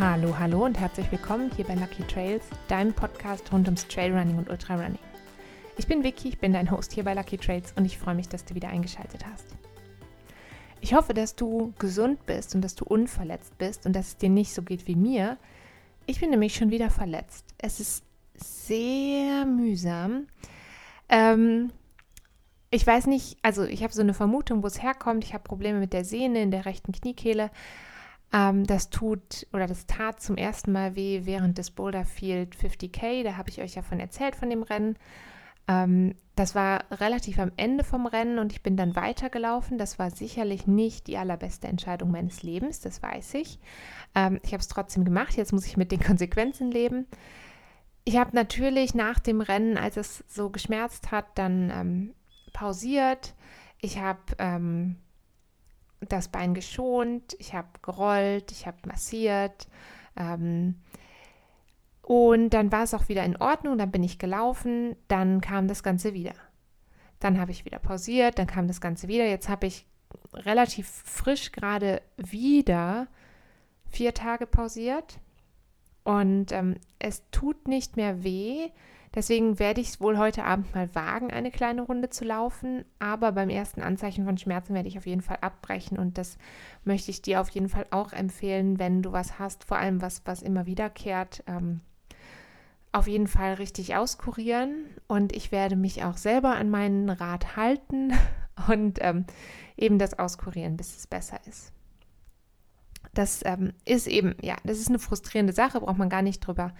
Hallo, hallo und herzlich willkommen hier bei Lucky Trails, deinem Podcast rund ums Trailrunning und Ultrarunning. Ich bin Vicky, ich bin dein Host hier bei Lucky Trails und ich freue mich, dass du wieder eingeschaltet hast. Ich hoffe, dass du gesund bist und dass du unverletzt bist und dass es dir nicht so geht wie mir. Ich bin nämlich schon wieder verletzt. Es ist sehr mühsam. Ähm, ich weiß nicht, also ich habe so eine Vermutung, wo es herkommt. Ich habe Probleme mit der Sehne in der rechten Kniekehle ähm, das tut oder das tat zum ersten Mal weh während des Boulderfield 50k. Da habe ich euch ja von erzählt von dem Rennen. Ähm, das war relativ am Ende vom Rennen und ich bin dann weitergelaufen. Das war sicherlich nicht die allerbeste Entscheidung meines Lebens, das weiß ich. Ähm, ich habe es trotzdem gemacht. Jetzt muss ich mit den Konsequenzen leben. Ich habe natürlich nach dem Rennen, als es so geschmerzt hat, dann ähm, pausiert. Ich habe ähm, das Bein geschont, ich habe gerollt, ich habe massiert. Ähm, und dann war es auch wieder in Ordnung, dann bin ich gelaufen, dann kam das Ganze wieder. Dann habe ich wieder pausiert, dann kam das Ganze wieder. Jetzt habe ich relativ frisch gerade wieder vier Tage pausiert und ähm, es tut nicht mehr weh. Deswegen werde ich es wohl heute Abend mal wagen, eine kleine Runde zu laufen. Aber beim ersten Anzeichen von Schmerzen werde ich auf jeden Fall abbrechen. Und das möchte ich dir auf jeden Fall auch empfehlen, wenn du was hast, vor allem was, was immer wiederkehrt. Ähm, auf jeden Fall richtig auskurieren. Und ich werde mich auch selber an meinen Rat halten und ähm, eben das auskurieren, bis es besser ist. Das ähm, ist eben, ja, das ist eine frustrierende Sache, braucht man gar nicht drüber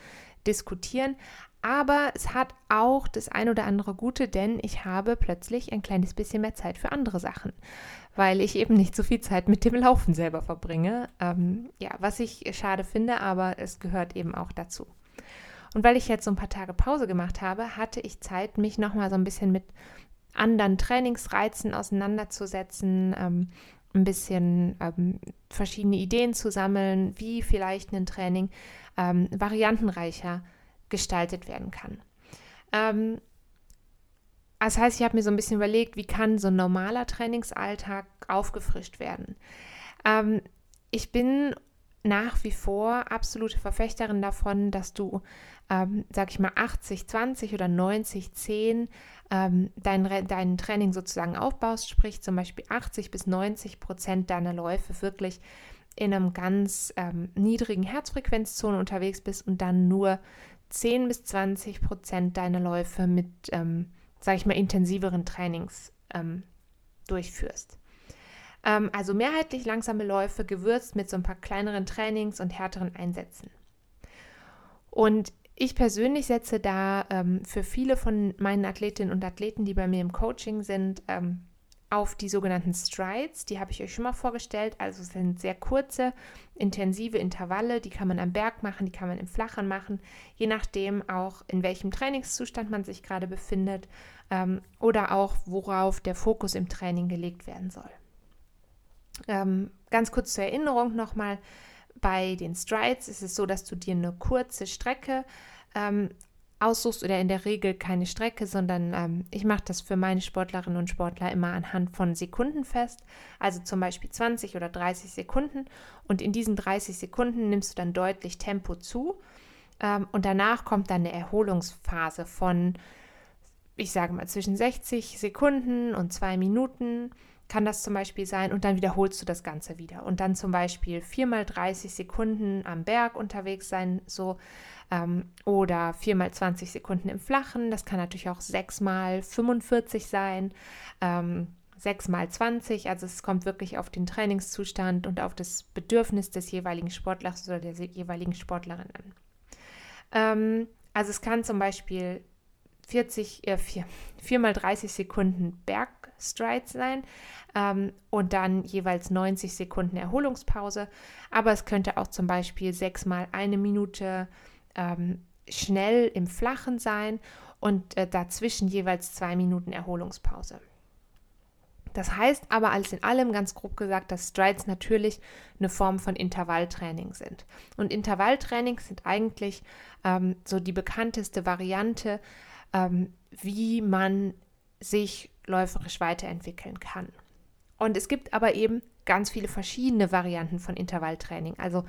diskutieren. Aber es hat auch das ein oder andere Gute, denn ich habe plötzlich ein kleines bisschen mehr Zeit für andere Sachen, weil ich eben nicht so viel Zeit mit dem Laufen selber verbringe. Ähm, ja, was ich schade finde, aber es gehört eben auch dazu. Und weil ich jetzt so ein paar Tage Pause gemacht habe, hatte ich Zeit, mich nochmal so ein bisschen mit anderen Trainingsreizen auseinanderzusetzen, ähm, ein bisschen ähm, verschiedene Ideen zu sammeln, wie vielleicht ein Training ähm, variantenreicher gestaltet werden kann. Ähm, das heißt, ich habe mir so ein bisschen überlegt, wie kann so ein normaler Trainingsalltag aufgefrischt werden. Ähm, ich bin nach wie vor absolute Verfechterin davon, dass du, ähm, sag ich mal, 80, 20 oder 90, 10 ähm, dein, dein Training sozusagen aufbaust, sprich zum Beispiel 80 bis 90 Prozent deiner Läufe wirklich in einem ganz ähm, niedrigen Herzfrequenzzone unterwegs bist und dann nur 10 bis 20 Prozent deiner Läufe mit, ähm, sage ich mal, intensiveren Trainings ähm, durchführst. Ähm, also mehrheitlich langsame Läufe gewürzt mit so ein paar kleineren Trainings und härteren Einsätzen. Und ich persönlich setze da ähm, für viele von meinen Athletinnen und Athleten, die bei mir im Coaching sind, ähm, auf die sogenannten Strides. Die habe ich euch schon mal vorgestellt. Also sind sehr kurze, intensive Intervalle. Die kann man am Berg machen, die kann man im Flachen machen, je nachdem auch in welchem Trainingszustand man sich gerade befindet ähm, oder auch worauf der Fokus im Training gelegt werden soll. Ähm, ganz kurz zur Erinnerung nochmal. Bei den Strides ist es so, dass du dir eine kurze Strecke ähm, aussuchst oder in der Regel keine Strecke, sondern ähm, ich mache das für meine Sportlerinnen und Sportler immer anhand von Sekunden fest, also zum Beispiel 20 oder 30 Sekunden. Und in diesen 30 Sekunden nimmst du dann deutlich Tempo zu. Ähm, und danach kommt dann eine Erholungsphase von, ich sage mal, zwischen 60 Sekunden und zwei Minuten kann das zum Beispiel sein. Und dann wiederholst du das Ganze wieder. Und dann zum Beispiel viermal 30 Sekunden am Berg unterwegs sein, so ähm, oder viermal 20 Sekunden im Flachen. Das kann natürlich auch sechsmal 45 sein. Ähm, 6 mal 20, also es kommt wirklich auf den Trainingszustand und auf das Bedürfnis des jeweiligen Sportlers oder der jeweiligen Sportlerin an. Ähm, also es kann zum Beispiel 40, äh, 4, 4 mal 30 Sekunden Bergstrides sein ähm, und dann jeweils 90 Sekunden Erholungspause. Aber es könnte auch zum Beispiel 6 mal eine Minute ähm, schnell im Flachen sein und äh, dazwischen jeweils zwei Minuten Erholungspause. Das heißt aber alles in allem ganz grob gesagt, dass Strides natürlich eine Form von Intervalltraining sind. Und Intervalltraining sind eigentlich ähm, so die bekannteste Variante, ähm, wie man sich läuferisch weiterentwickeln kann. Und es gibt aber eben ganz viele verschiedene Varianten von Intervalltraining. Also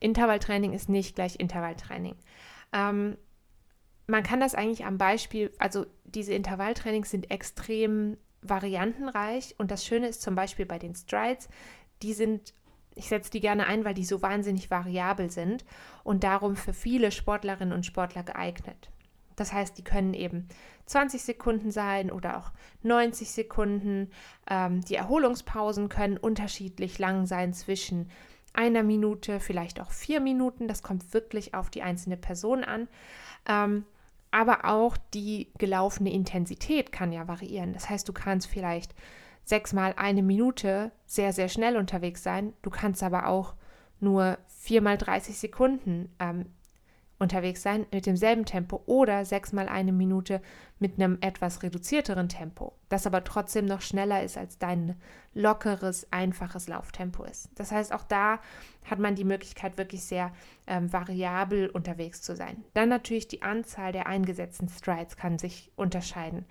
Intervalltraining ist nicht gleich Intervalltraining. Ähm, man kann das eigentlich am Beispiel, also diese Intervalltrainings sind extrem variantenreich und das Schöne ist zum Beispiel bei den Strides, die sind, ich setze die gerne ein, weil die so wahnsinnig variabel sind und darum für viele Sportlerinnen und Sportler geeignet. Das heißt, die können eben 20 Sekunden sein oder auch 90 Sekunden. Ähm, die Erholungspausen können unterschiedlich lang sein zwischen einer Minute, vielleicht auch vier Minuten. Das kommt wirklich auf die einzelne Person an. Ähm, aber auch die gelaufene Intensität kann ja variieren. Das heißt, du kannst vielleicht sechsmal eine Minute sehr, sehr schnell unterwegs sein. Du kannst aber auch nur viermal 30 Sekunden ähm, unterwegs sein mit demselben Tempo oder sechsmal eine Minute mit einem etwas reduzierteren Tempo, das aber trotzdem noch schneller ist als dein lockeres, einfaches Lauftempo ist. Das heißt, auch da hat man die Möglichkeit, wirklich sehr ähm, variabel unterwegs zu sein. Dann natürlich die Anzahl der eingesetzten Strides kann sich unterscheiden.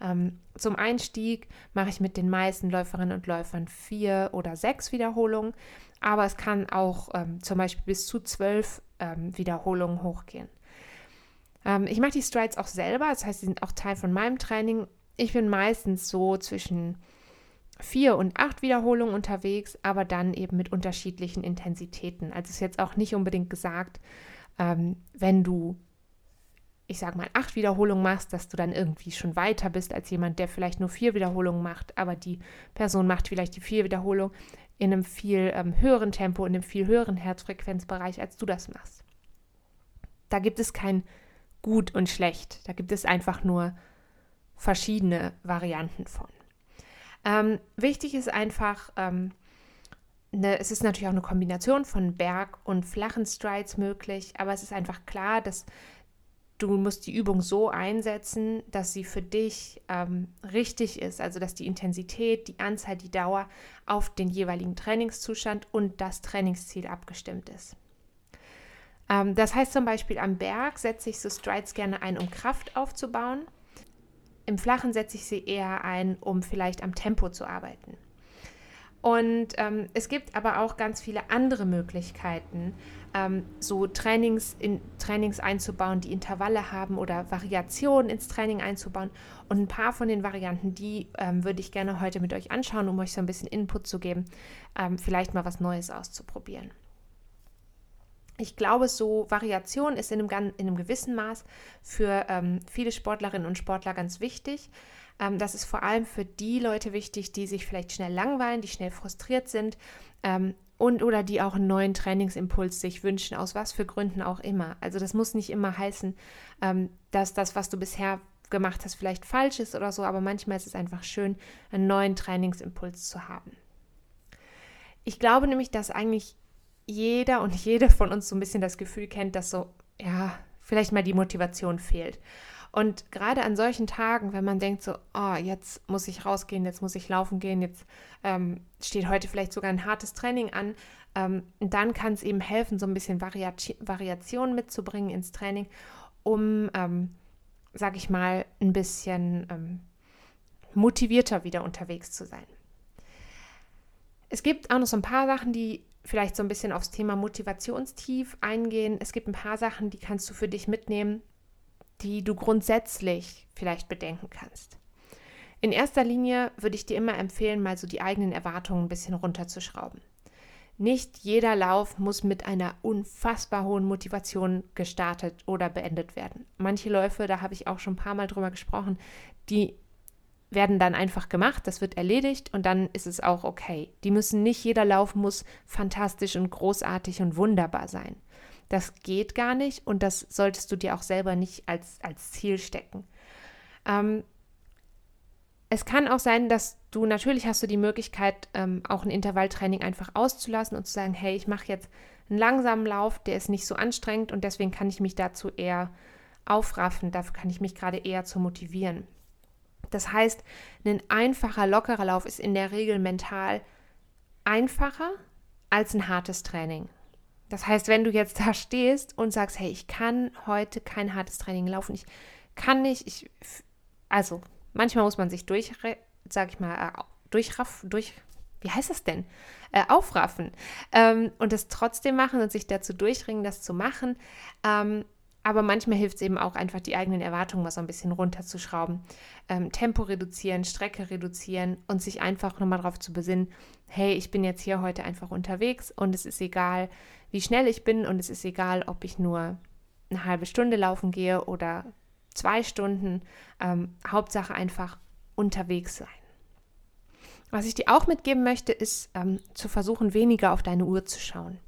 Ähm, zum Einstieg mache ich mit den meisten Läuferinnen und Läufern vier oder sechs Wiederholungen, aber es kann auch ähm, zum Beispiel bis zu zwölf ähm, Wiederholungen hochgehen. Ähm, ich mache die Strides auch selber, das heißt, sie sind auch Teil von meinem Training. Ich bin meistens so zwischen vier und acht Wiederholungen unterwegs, aber dann eben mit unterschiedlichen Intensitäten. Also ist jetzt auch nicht unbedingt gesagt, ähm, wenn du, ich sage mal, acht Wiederholungen machst, dass du dann irgendwie schon weiter bist als jemand, der vielleicht nur vier Wiederholungen macht, aber die Person macht vielleicht die vier Wiederholungen in einem viel ähm, höheren Tempo, in einem viel höheren Herzfrequenzbereich, als du das machst. Da gibt es kein gut und schlecht. Da gibt es einfach nur verschiedene Varianten von. Ähm, wichtig ist einfach, ähm, ne, es ist natürlich auch eine Kombination von Berg- und flachen Strides möglich, aber es ist einfach klar, dass du musst die Übung so einsetzen, dass sie für dich ähm, richtig ist, also dass die Intensität, die Anzahl, die Dauer auf den jeweiligen Trainingszustand und das Trainingsziel abgestimmt ist. Ähm, das heißt zum Beispiel am Berg setze ich so Strides gerne ein, um Kraft aufzubauen. Im Flachen setze ich sie eher ein, um vielleicht am Tempo zu arbeiten. Und ähm, es gibt aber auch ganz viele andere Möglichkeiten, ähm, so Trainings, in, Trainings einzubauen, die Intervalle haben oder Variationen ins Training einzubauen. Und ein paar von den Varianten, die ähm, würde ich gerne heute mit euch anschauen, um euch so ein bisschen Input zu geben, ähm, vielleicht mal was Neues auszuprobieren. Ich glaube, so Variation ist in einem, in einem gewissen Maß für ähm, viele Sportlerinnen und Sportler ganz wichtig. Ähm, das ist vor allem für die Leute wichtig, die sich vielleicht schnell langweilen, die schnell frustriert sind ähm, und oder die auch einen neuen Trainingsimpuls sich wünschen, aus was für Gründen auch immer. Also das muss nicht immer heißen, ähm, dass das, was du bisher gemacht hast, vielleicht falsch ist oder so, aber manchmal ist es einfach schön, einen neuen Trainingsimpuls zu haben. Ich glaube nämlich, dass eigentlich jeder und jede von uns so ein bisschen das Gefühl kennt, dass so, ja, vielleicht mal die Motivation fehlt. Und gerade an solchen Tagen, wenn man denkt so, oh, jetzt muss ich rausgehen, jetzt muss ich laufen gehen, jetzt ähm, steht heute vielleicht sogar ein hartes Training an, ähm, dann kann es eben helfen, so ein bisschen Variati Variation mitzubringen ins Training, um, ähm, sag ich mal, ein bisschen ähm, motivierter wieder unterwegs zu sein. Es gibt auch noch so ein paar Sachen, die vielleicht so ein bisschen aufs Thema Motivationstief eingehen. Es gibt ein paar Sachen, die kannst du für dich mitnehmen, die du grundsätzlich vielleicht bedenken kannst. In erster Linie würde ich dir immer empfehlen, mal so die eigenen Erwartungen ein bisschen runterzuschrauben. Nicht jeder Lauf muss mit einer unfassbar hohen Motivation gestartet oder beendet werden. Manche Läufe, da habe ich auch schon ein paar Mal drüber gesprochen, die werden dann einfach gemacht, das wird erledigt und dann ist es auch okay. Die müssen nicht, jeder Lauf muss fantastisch und großartig und wunderbar sein. Das geht gar nicht und das solltest du dir auch selber nicht als, als Ziel stecken. Ähm, es kann auch sein, dass du natürlich hast du die Möglichkeit, ähm, auch ein Intervalltraining einfach auszulassen und zu sagen, hey, ich mache jetzt einen langsamen Lauf, der ist nicht so anstrengend und deswegen kann ich mich dazu eher aufraffen, dafür kann ich mich gerade eher zu motivieren. Das heißt, ein einfacher, lockerer Lauf ist in der Regel mental einfacher als ein hartes Training. Das heißt, wenn du jetzt da stehst und sagst, hey, ich kann heute kein hartes Training laufen, ich kann nicht, ich, also manchmal muss man sich durch, sag ich mal, äh, durchraff, durch, wie heißt das denn? Äh, aufraffen ähm, und das trotzdem machen und sich dazu durchringen, das zu machen. Ähm, aber manchmal hilft es eben auch einfach, die eigenen Erwartungen mal so ein bisschen runterzuschrauben. Ähm, Tempo reduzieren, Strecke reduzieren und sich einfach nochmal darauf zu besinnen, hey, ich bin jetzt hier heute einfach unterwegs und es ist egal, wie schnell ich bin und es ist egal, ob ich nur eine halbe Stunde laufen gehe oder zwei Stunden. Ähm, Hauptsache einfach unterwegs sein. Was ich dir auch mitgeben möchte, ist ähm, zu versuchen, weniger auf deine Uhr zu schauen.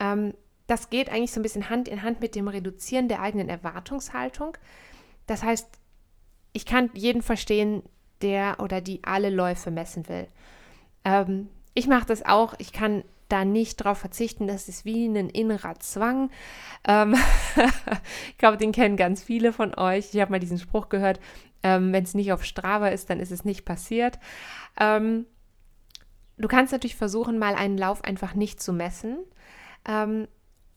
Ähm, das geht eigentlich so ein bisschen Hand in Hand mit dem Reduzieren der eigenen Erwartungshaltung. Das heißt, ich kann jeden verstehen, der oder die alle Läufe messen will. Ähm, ich mache das auch. Ich kann da nicht drauf verzichten. Das ist wie ein innerer Zwang. Ähm ich glaube, den kennen ganz viele von euch. Ich habe mal diesen Spruch gehört, ähm, wenn es nicht auf Strava ist, dann ist es nicht passiert. Ähm, du kannst natürlich versuchen, mal einen Lauf einfach nicht zu messen. Ähm,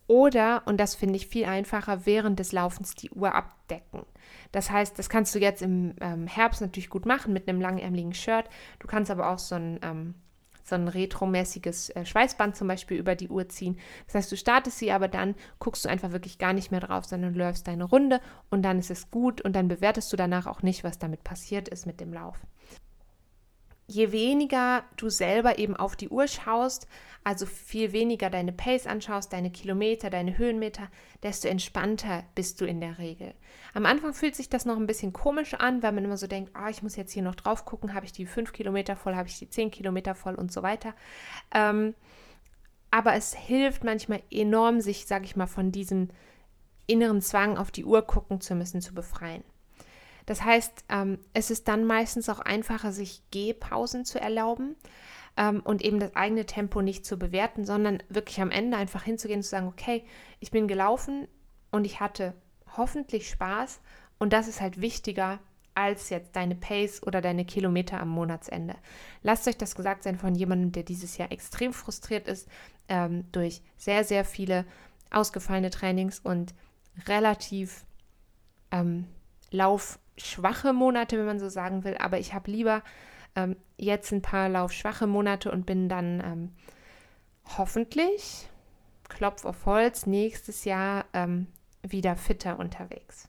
oder, und das finde ich viel einfacher, während des Laufens die Uhr abdecken. Das heißt, das kannst du jetzt im ähm, Herbst natürlich gut machen mit einem langärmeligen Shirt. Du kannst aber auch so ein, ähm, so ein retromäßiges äh, Schweißband zum Beispiel über die Uhr ziehen. Das heißt, du startest sie, aber dann guckst du einfach wirklich gar nicht mehr drauf, sondern läufst deine Runde und dann ist es gut und dann bewertest du danach auch nicht, was damit passiert ist mit dem Lauf je weniger du selber eben auf die Uhr schaust, also viel weniger deine Pace anschaust, deine Kilometer, deine Höhenmeter, desto entspannter bist du in der Regel. Am Anfang fühlt sich das noch ein bisschen komisch an, weil man immer so denkt, ah, ich muss jetzt hier noch drauf gucken, habe ich die fünf Kilometer voll, habe ich die zehn Kilometer voll und so weiter. Ähm, aber es hilft manchmal enorm, sich, sage ich mal, von diesem inneren Zwang auf die Uhr gucken zu müssen, zu befreien. Das heißt, ähm, es ist dann meistens auch einfacher, sich Gehpausen zu erlauben ähm, und eben das eigene Tempo nicht zu bewerten, sondern wirklich am Ende einfach hinzugehen und zu sagen, okay, ich bin gelaufen und ich hatte hoffentlich Spaß und das ist halt wichtiger als jetzt deine Pace oder deine Kilometer am Monatsende. Lasst euch das gesagt sein von jemandem, der dieses Jahr extrem frustriert ist ähm, durch sehr, sehr viele ausgefallene Trainings und relativ ähm, Lauf schwache Monate, wenn man so sagen will, aber ich habe lieber ähm, jetzt ein paar laufschwache Monate und bin dann ähm, hoffentlich, Klopf auf Holz, nächstes Jahr ähm, wieder fitter unterwegs.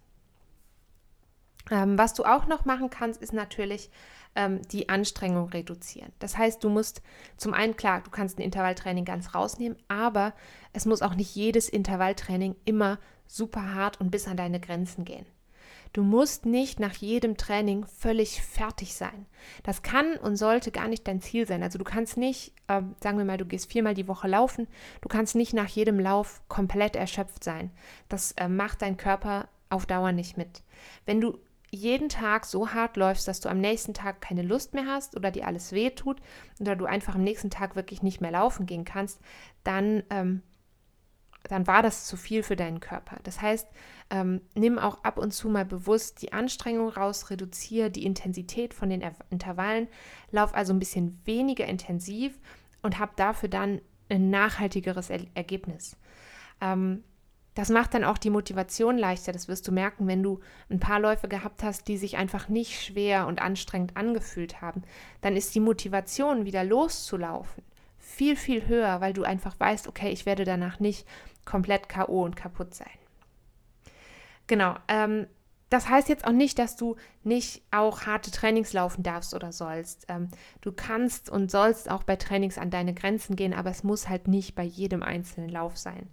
Ähm, was du auch noch machen kannst, ist natürlich ähm, die Anstrengung reduzieren. Das heißt, du musst zum einen, klar, du kannst ein Intervalltraining ganz rausnehmen, aber es muss auch nicht jedes Intervalltraining immer super hart und bis an deine Grenzen gehen. Du musst nicht nach jedem Training völlig fertig sein. Das kann und sollte gar nicht dein Ziel sein. Also du kannst nicht, äh, sagen wir mal, du gehst viermal die Woche laufen, du kannst nicht nach jedem Lauf komplett erschöpft sein. Das äh, macht dein Körper auf Dauer nicht mit. Wenn du jeden Tag so hart läufst, dass du am nächsten Tag keine Lust mehr hast oder dir alles weh tut oder du einfach am nächsten Tag wirklich nicht mehr laufen gehen kannst, dann ähm, dann war das zu viel für deinen Körper. Das heißt, ähm, nimm auch ab und zu mal bewusst die Anstrengung raus, reduziere die Intensität von den Intervallen, lauf also ein bisschen weniger intensiv und hab dafür dann ein nachhaltigeres er Ergebnis. Ähm, das macht dann auch die Motivation leichter. Das wirst du merken, wenn du ein paar Läufe gehabt hast, die sich einfach nicht schwer und anstrengend angefühlt haben. Dann ist die Motivation, wieder loszulaufen, viel, viel höher, weil du einfach weißt, okay, ich werde danach nicht komplett KO und kaputt sein. Genau. Ähm, das heißt jetzt auch nicht, dass du nicht auch harte Trainings laufen darfst oder sollst. Ähm, du kannst und sollst auch bei Trainings an deine Grenzen gehen, aber es muss halt nicht bei jedem einzelnen Lauf sein.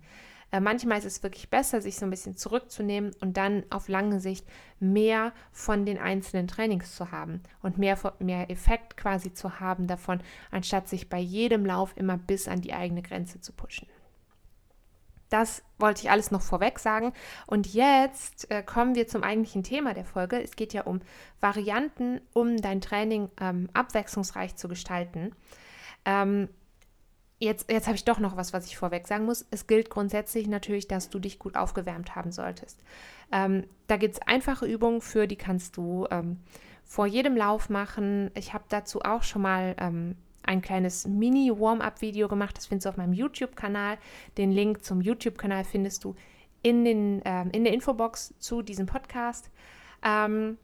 Äh, manchmal ist es wirklich besser, sich so ein bisschen zurückzunehmen und dann auf lange Sicht mehr von den einzelnen Trainings zu haben und mehr, mehr Effekt quasi zu haben davon, anstatt sich bei jedem Lauf immer bis an die eigene Grenze zu pushen. Das wollte ich alles noch vorweg sagen. Und jetzt äh, kommen wir zum eigentlichen Thema der Folge. Es geht ja um Varianten, um dein Training ähm, abwechslungsreich zu gestalten. Ähm, jetzt jetzt habe ich doch noch was, was ich vorweg sagen muss. Es gilt grundsätzlich natürlich, dass du dich gut aufgewärmt haben solltest. Ähm, da gibt es einfache Übungen für, die kannst du ähm, vor jedem Lauf machen. Ich habe dazu auch schon mal ähm, ein kleines Mini-Warm-up-Video gemacht. Das findest du auf meinem YouTube-Kanal. Den Link zum YouTube-Kanal findest du in, den, äh, in der Infobox zu diesem Podcast. Ähm,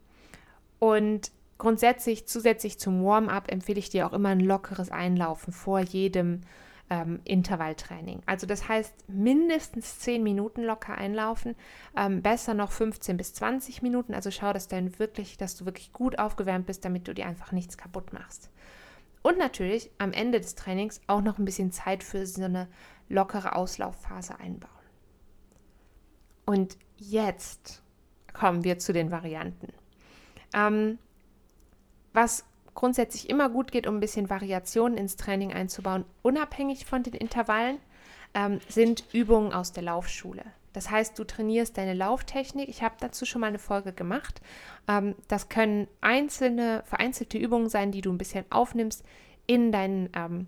und grundsätzlich zusätzlich zum Warm-up empfehle ich dir auch immer ein lockeres Einlaufen vor jedem ähm, Intervalltraining. Also das heißt mindestens 10 Minuten locker einlaufen, ähm, besser noch 15 bis 20 Minuten. Also schau, dass, dein wirklich, dass du wirklich gut aufgewärmt bist, damit du dir einfach nichts kaputt machst. Und natürlich am Ende des Trainings auch noch ein bisschen Zeit für so eine lockere Auslaufphase einbauen. Und jetzt kommen wir zu den Varianten. Ähm, was grundsätzlich immer gut geht, um ein bisschen Variationen ins Training einzubauen, unabhängig von den Intervallen, ähm, sind Übungen aus der Laufschule. Das heißt, du trainierst deine Lauftechnik. Ich habe dazu schon mal eine Folge gemacht. Ähm, das können einzelne, vereinzelte Übungen sein, die du ein bisschen aufnimmst in dein, ähm,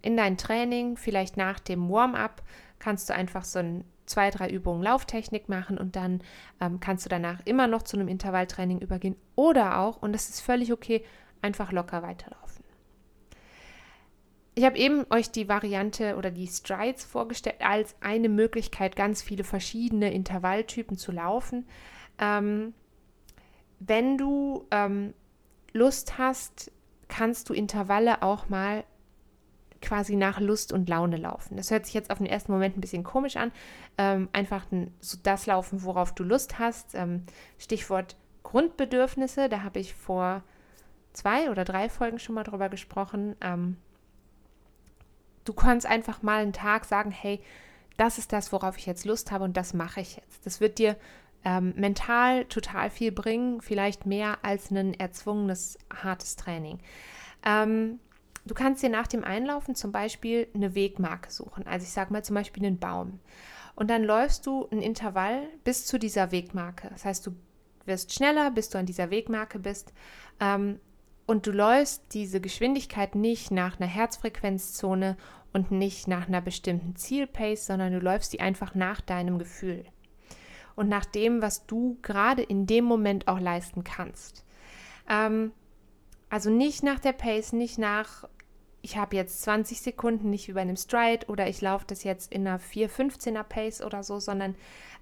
in dein Training. Vielleicht nach dem Warm-up kannst du einfach so ein zwei, drei Übungen Lauftechnik machen und dann ähm, kannst du danach immer noch zu einem Intervalltraining übergehen. Oder auch, und das ist völlig okay, einfach locker weiterlaufen. Ich habe eben euch die Variante oder die Strides vorgestellt als eine Möglichkeit, ganz viele verschiedene Intervalltypen zu laufen. Ähm, wenn du ähm, Lust hast, kannst du Intervalle auch mal quasi nach Lust und Laune laufen. Das hört sich jetzt auf den ersten Moment ein bisschen komisch an. Ähm, einfach so das laufen, worauf du Lust hast. Ähm, Stichwort Grundbedürfnisse, da habe ich vor zwei oder drei Folgen schon mal drüber gesprochen. Ähm, du kannst einfach mal einen Tag sagen, hey, das ist das, worauf ich jetzt Lust habe und das mache ich jetzt. Das wird dir ähm, mental total viel bringen, vielleicht mehr als ein erzwungenes, hartes Training. Ähm, du kannst dir nach dem Einlaufen zum Beispiel eine Wegmarke suchen. Also ich sage mal zum Beispiel einen Baum. Und dann läufst du ein Intervall bis zu dieser Wegmarke. Das heißt, du wirst schneller, bis du an dieser Wegmarke bist. Ähm, und du läufst diese Geschwindigkeit nicht nach einer Herzfrequenzzone und nicht nach einer bestimmten Zielpace, sondern du läufst die einfach nach deinem Gefühl und nach dem, was du gerade in dem Moment auch leisten kannst. Ähm, also nicht nach der Pace, nicht nach, ich habe jetzt 20 Sekunden, nicht wie bei einem Stride oder ich laufe das jetzt in einer 4-15er Pace oder so, sondern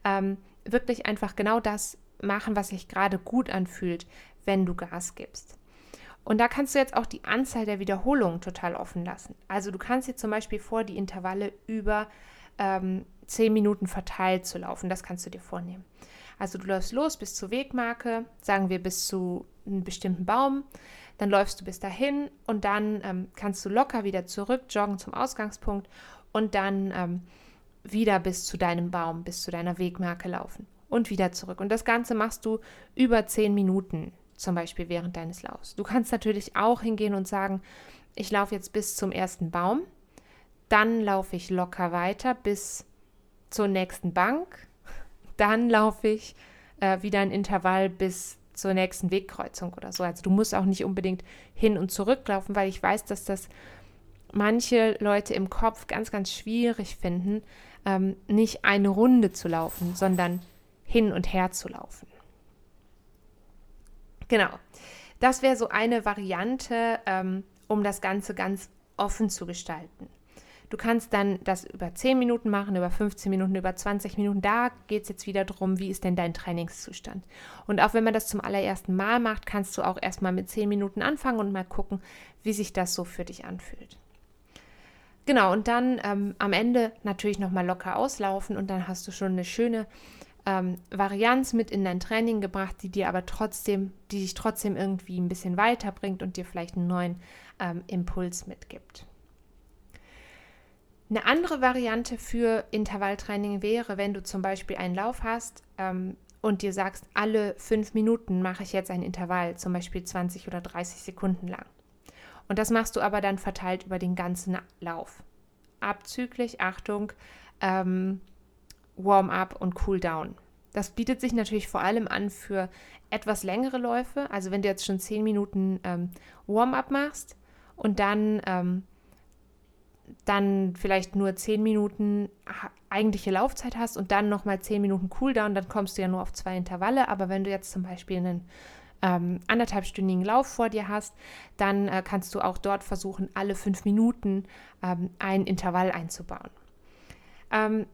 ähm, wirklich einfach genau das machen, was sich gerade gut anfühlt, wenn du Gas gibst. Und da kannst du jetzt auch die Anzahl der Wiederholungen total offen lassen. Also du kannst dir zum Beispiel vor, die Intervalle über ähm, 10 Minuten verteilt zu laufen. Das kannst du dir vornehmen. Also du läufst los bis zur Wegmarke, sagen wir bis zu einem bestimmten Baum. Dann läufst du bis dahin und dann ähm, kannst du locker wieder zurück joggen zum Ausgangspunkt und dann ähm, wieder bis zu deinem Baum, bis zu deiner Wegmarke laufen und wieder zurück. Und das Ganze machst du über 10 Minuten zum Beispiel während deines Laufs. Du kannst natürlich auch hingehen und sagen, ich laufe jetzt bis zum ersten Baum, dann laufe ich locker weiter bis zur nächsten Bank, dann laufe ich äh, wieder ein Intervall bis zur nächsten Wegkreuzung oder so. Also du musst auch nicht unbedingt hin und zurück laufen, weil ich weiß, dass das manche Leute im Kopf ganz, ganz schwierig finden, ähm, nicht eine Runde zu laufen, sondern hin und her zu laufen. Genau. Das wäre so eine Variante, ähm, um das Ganze ganz offen zu gestalten. Du kannst dann das über 10 Minuten machen, über 15 Minuten, über 20 Minuten. Da geht es jetzt wieder darum, wie ist denn dein Trainingszustand. Und auch wenn man das zum allerersten Mal macht, kannst du auch erstmal mit 10 Minuten anfangen und mal gucken, wie sich das so für dich anfühlt. Genau, und dann ähm, am Ende natürlich nochmal locker auslaufen und dann hast du schon eine schöne ähm, Varianz mit in dein Training gebracht, die dir aber trotzdem, die dich trotzdem irgendwie ein bisschen weiterbringt und dir vielleicht einen neuen ähm, Impuls mitgibt. Eine andere Variante für Intervalltraining wäre, wenn du zum Beispiel einen Lauf hast ähm, und dir sagst, alle fünf Minuten mache ich jetzt ein Intervall, zum Beispiel 20 oder 30 Sekunden lang. Und das machst du aber dann verteilt über den ganzen Lauf. Abzüglich, Achtung, ähm, Warm-up und Cool-down. Das bietet sich natürlich vor allem an für etwas längere Läufe. Also wenn du jetzt schon 10 Minuten ähm, Warm-up machst und dann, ähm, dann vielleicht nur 10 Minuten eigentliche Laufzeit hast und dann nochmal 10 Minuten Cooldown, dann kommst du ja nur auf zwei Intervalle. Aber wenn du jetzt zum Beispiel einen ähm, anderthalbstündigen Lauf vor dir hast, dann äh, kannst du auch dort versuchen, alle fünf Minuten ähm, ein Intervall einzubauen. Ähm,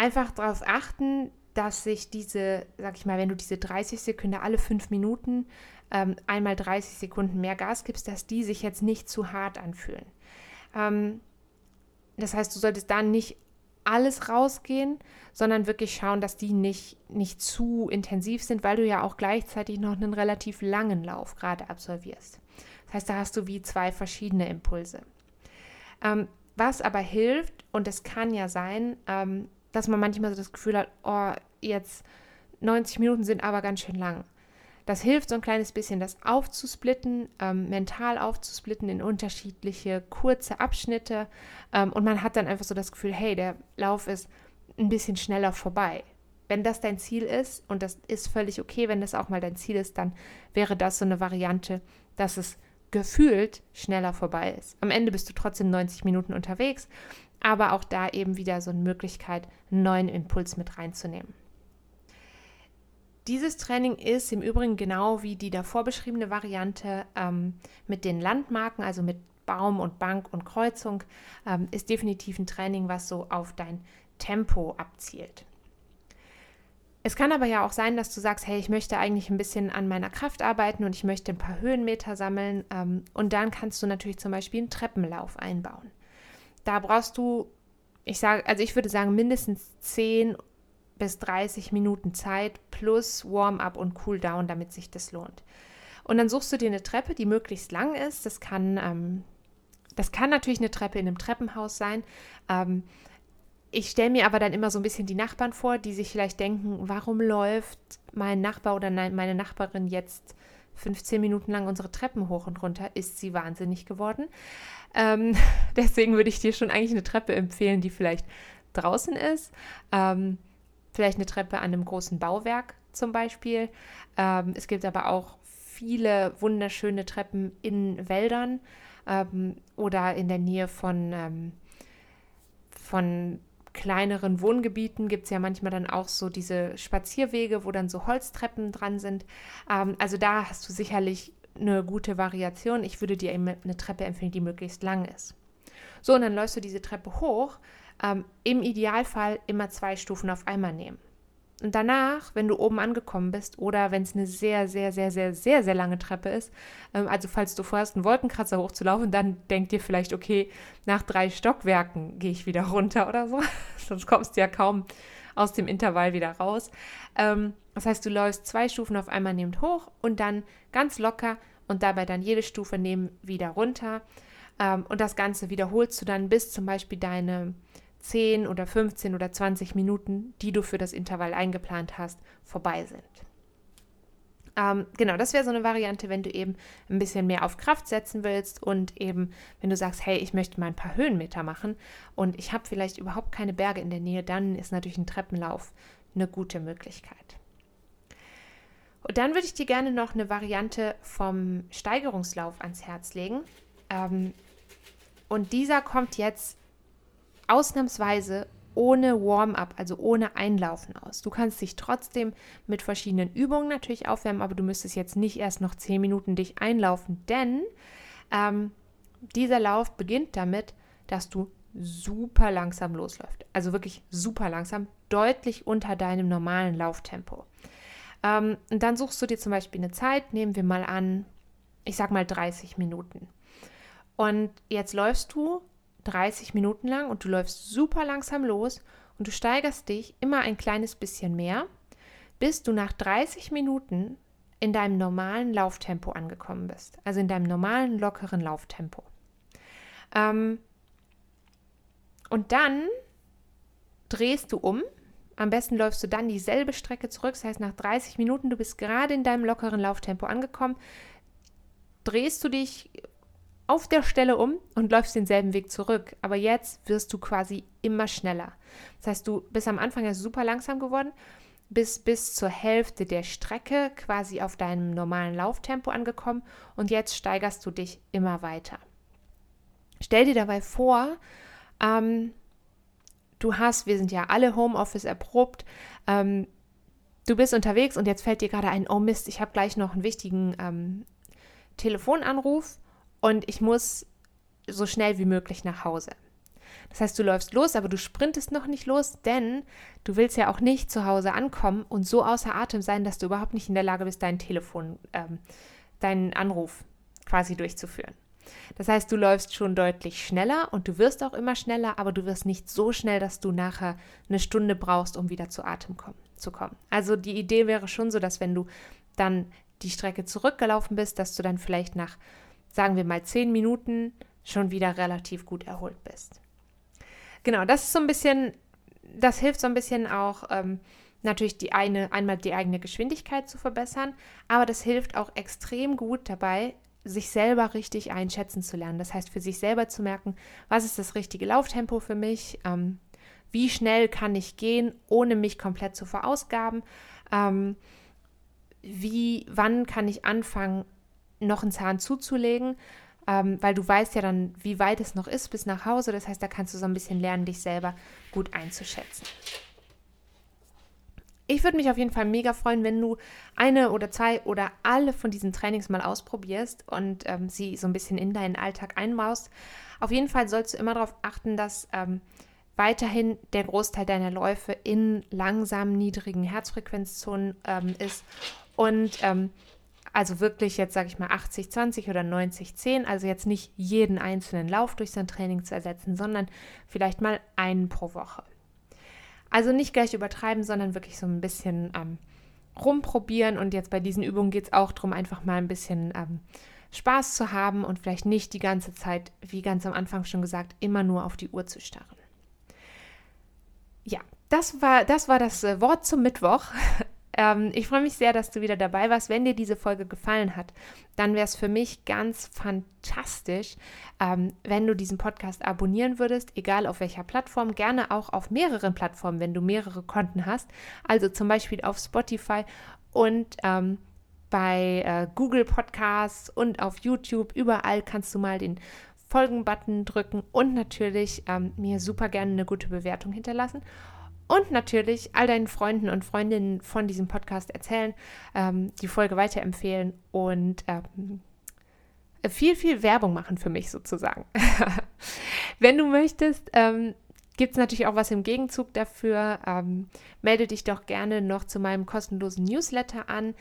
einfach darauf achten, dass sich diese, sag ich mal, wenn du diese 30 Sekunden alle fünf Minuten ähm, einmal 30 Sekunden mehr Gas gibst, dass die sich jetzt nicht zu hart anfühlen. Ähm, das heißt, du solltest dann nicht alles rausgehen, sondern wirklich schauen, dass die nicht, nicht zu intensiv sind, weil du ja auch gleichzeitig noch einen relativ langen Lauf gerade absolvierst. Das heißt, da hast du wie zwei verschiedene Impulse. Ähm, was aber hilft, und es kann ja sein, ähm, dass man manchmal so das Gefühl hat, oh, jetzt 90 Minuten sind aber ganz schön lang. Das hilft so ein kleines bisschen, das aufzusplitten, ähm, mental aufzusplitten in unterschiedliche kurze Abschnitte. Ähm, und man hat dann einfach so das Gefühl, hey, der Lauf ist ein bisschen schneller vorbei. Wenn das dein Ziel ist, und das ist völlig okay, wenn das auch mal dein Ziel ist, dann wäre das so eine Variante, dass es gefühlt schneller vorbei ist. Am Ende bist du trotzdem 90 Minuten unterwegs, aber auch da eben wieder so eine Möglichkeit, einen neuen Impuls mit reinzunehmen. Dieses Training ist im Übrigen genau wie die davor beschriebene Variante ähm, mit den Landmarken, also mit Baum und Bank und Kreuzung, ähm, ist definitiv ein Training, was so auf dein Tempo abzielt. Es kann aber ja auch sein, dass du sagst, hey, ich möchte eigentlich ein bisschen an meiner Kraft arbeiten und ich möchte ein paar Höhenmeter sammeln. Ähm, und dann kannst du natürlich zum Beispiel einen Treppenlauf einbauen. Da brauchst du, ich sage, also ich würde sagen, mindestens 10 bis 30 Minuten Zeit plus Warm-up und Cool-down, damit sich das lohnt. Und dann suchst du dir eine Treppe, die möglichst lang ist. Das kann, ähm, das kann natürlich eine Treppe in einem Treppenhaus sein. Ähm, ich stelle mir aber dann immer so ein bisschen die Nachbarn vor, die sich vielleicht denken, warum läuft mein Nachbar oder meine Nachbarin jetzt 15 Minuten lang unsere Treppen hoch und runter? Ist sie wahnsinnig geworden? Ähm, deswegen würde ich dir schon eigentlich eine Treppe empfehlen, die vielleicht draußen ist. Ähm, vielleicht eine Treppe an einem großen Bauwerk zum Beispiel. Ähm, es gibt aber auch viele wunderschöne Treppen in Wäldern ähm, oder in der Nähe von, ähm, von kleineren Wohngebieten gibt es ja manchmal dann auch so diese Spazierwege, wo dann so Holztreppen dran sind. Ähm, also da hast du sicherlich eine gute Variation. Ich würde dir eine Treppe empfehlen, die möglichst lang ist. So, und dann läufst du diese Treppe hoch ähm, im Idealfall immer zwei Stufen auf einmal nehmen. Und danach, wenn du oben angekommen bist oder wenn es eine sehr, sehr, sehr, sehr, sehr, sehr lange Treppe ist, ähm, also falls du vorhast, einen Wolkenkratzer hochzulaufen, dann denk dir vielleicht, okay, nach drei Stockwerken gehe ich wieder runter oder so. Sonst kommst du ja kaum aus dem Intervall wieder raus. Ähm, das heißt, du läufst zwei Stufen auf einmal nehmend hoch und dann ganz locker und dabei dann jede Stufe nehmen wieder runter. Ähm, und das Ganze wiederholst du dann bis zum Beispiel deine 10 oder 15 oder 20 Minuten, die du für das Intervall eingeplant hast, vorbei sind. Ähm, genau, das wäre so eine Variante, wenn du eben ein bisschen mehr auf Kraft setzen willst und eben, wenn du sagst, hey, ich möchte mal ein paar Höhenmeter machen und ich habe vielleicht überhaupt keine Berge in der Nähe, dann ist natürlich ein Treppenlauf eine gute Möglichkeit. Und dann würde ich dir gerne noch eine Variante vom Steigerungslauf ans Herz legen. Ähm, und dieser kommt jetzt ausnahmsweise ohne Warm-up, also ohne Einlaufen aus. Du kannst dich trotzdem mit verschiedenen Übungen natürlich aufwärmen, aber du müsstest jetzt nicht erst noch 10 Minuten dich einlaufen, denn ähm, dieser Lauf beginnt damit, dass du super langsam losläuft. Also wirklich super langsam, deutlich unter deinem normalen Lauftempo. Ähm, und dann suchst du dir zum Beispiel eine Zeit, nehmen wir mal an, ich sag mal 30 Minuten. Und jetzt läufst du 30 Minuten lang und du läufst super langsam los und du steigerst dich immer ein kleines bisschen mehr, bis du nach 30 Minuten in deinem normalen Lauftempo angekommen bist. Also in deinem normalen, lockeren Lauftempo. Ähm, und dann drehst du um. Am besten läufst du dann dieselbe Strecke zurück. Das heißt, nach 30 Minuten, du bist gerade in deinem lockeren Lauftempo angekommen, drehst du dich auf der Stelle um und läufst denselben Weg zurück. Aber jetzt wirst du quasi immer schneller. Das heißt, du bist am Anfang ja super langsam geworden, bist bis zur Hälfte der Strecke quasi auf deinem normalen Lauftempo angekommen und jetzt steigerst du dich immer weiter. Stell dir dabei vor, ähm, du hast, wir sind ja alle Homeoffice erprobt, ähm, du bist unterwegs und jetzt fällt dir gerade ein, oh Mist, ich habe gleich noch einen wichtigen ähm, Telefonanruf und ich muss so schnell wie möglich nach Hause. Das heißt, du läufst los, aber du sprintest noch nicht los, denn du willst ja auch nicht zu Hause ankommen und so außer Atem sein, dass du überhaupt nicht in der Lage bist, dein Telefon, ähm, deinen Anruf quasi durchzuführen. Das heißt, du läufst schon deutlich schneller und du wirst auch immer schneller, aber du wirst nicht so schnell, dass du nachher eine Stunde brauchst, um wieder zu Atem kommen, zu kommen. Also die Idee wäre schon so, dass wenn du dann die Strecke zurückgelaufen bist, dass du dann vielleicht nach, sagen wir mal, zehn Minuten schon wieder relativ gut erholt bist. Genau, das ist so ein bisschen, das hilft so ein bisschen auch ähm, natürlich die eine, einmal die eigene Geschwindigkeit zu verbessern, aber das hilft auch extrem gut dabei, sich selber richtig einschätzen zu lernen. Das heißt, für sich selber zu merken, was ist das richtige Lauftempo für mich, ähm, wie schnell kann ich gehen, ohne mich komplett zu verausgaben, ähm, wie, wann kann ich anfangen, noch einen Zahn zuzulegen, ähm, weil du weißt ja dann, wie weit es noch ist bis nach Hause. Das heißt, da kannst du so ein bisschen lernen, dich selber gut einzuschätzen. Ich würde mich auf jeden Fall mega freuen, wenn du eine oder zwei oder alle von diesen Trainings mal ausprobierst und ähm, sie so ein bisschen in deinen Alltag einbaust. Auf jeden Fall sollst du immer darauf achten, dass ähm, weiterhin der Großteil deiner Läufe in langsamen, niedrigen Herzfrequenzzonen ähm, ist und ähm, also wirklich jetzt sage ich mal 80, 20 oder 90, 10, also jetzt nicht jeden einzelnen Lauf durch sein Training zu ersetzen, sondern vielleicht mal einen pro Woche. Also nicht gleich übertreiben, sondern wirklich so ein bisschen ähm, rumprobieren. Und jetzt bei diesen Übungen geht es auch darum, einfach mal ein bisschen ähm, Spaß zu haben und vielleicht nicht die ganze Zeit, wie ganz am Anfang schon gesagt, immer nur auf die Uhr zu starren. Ja, das war das, war das äh, Wort zum Mittwoch. Ähm, ich freue mich sehr, dass du wieder dabei warst. Wenn dir diese Folge gefallen hat, dann wäre es für mich ganz fantastisch, ähm, wenn du diesen Podcast abonnieren würdest, egal auf welcher Plattform, gerne auch auf mehreren Plattformen, wenn du mehrere Konten hast. Also zum Beispiel auf Spotify und ähm, bei äh, Google Podcasts und auf YouTube. Überall kannst du mal den Folgen-Button drücken und natürlich ähm, mir super gerne eine gute Bewertung hinterlassen und natürlich all deinen Freunden und Freundinnen von diesem Podcast erzählen, ähm, die Folge weiterempfehlen und ähm, viel, viel Werbung machen für mich sozusagen. Wenn du möchtest, ähm, gibt es natürlich auch was im Gegenzug dafür. Ähm, melde dich doch gerne noch zu meinem kostenlosen Newsletter an.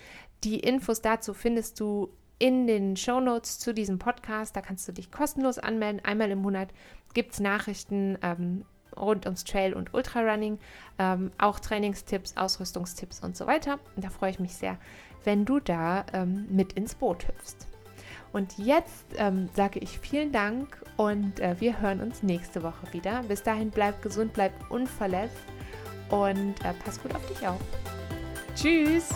Die Infos dazu findest du in den Show Notes zu diesem Podcast. Da kannst du dich kostenlos anmelden. Einmal im Monat gibt es Nachrichten ähm, rund ums Trail und Ultrarunning, ähm, auch Trainingstipps, Ausrüstungstipps und so weiter. Und da freue ich mich sehr, wenn du da ähm, mit ins Boot hüpfst. Und jetzt ähm, sage ich vielen Dank und äh, wir hören uns nächste Woche wieder. Bis dahin bleib gesund, bleib unverletzt und äh, pass gut auf dich auf. Tschüss!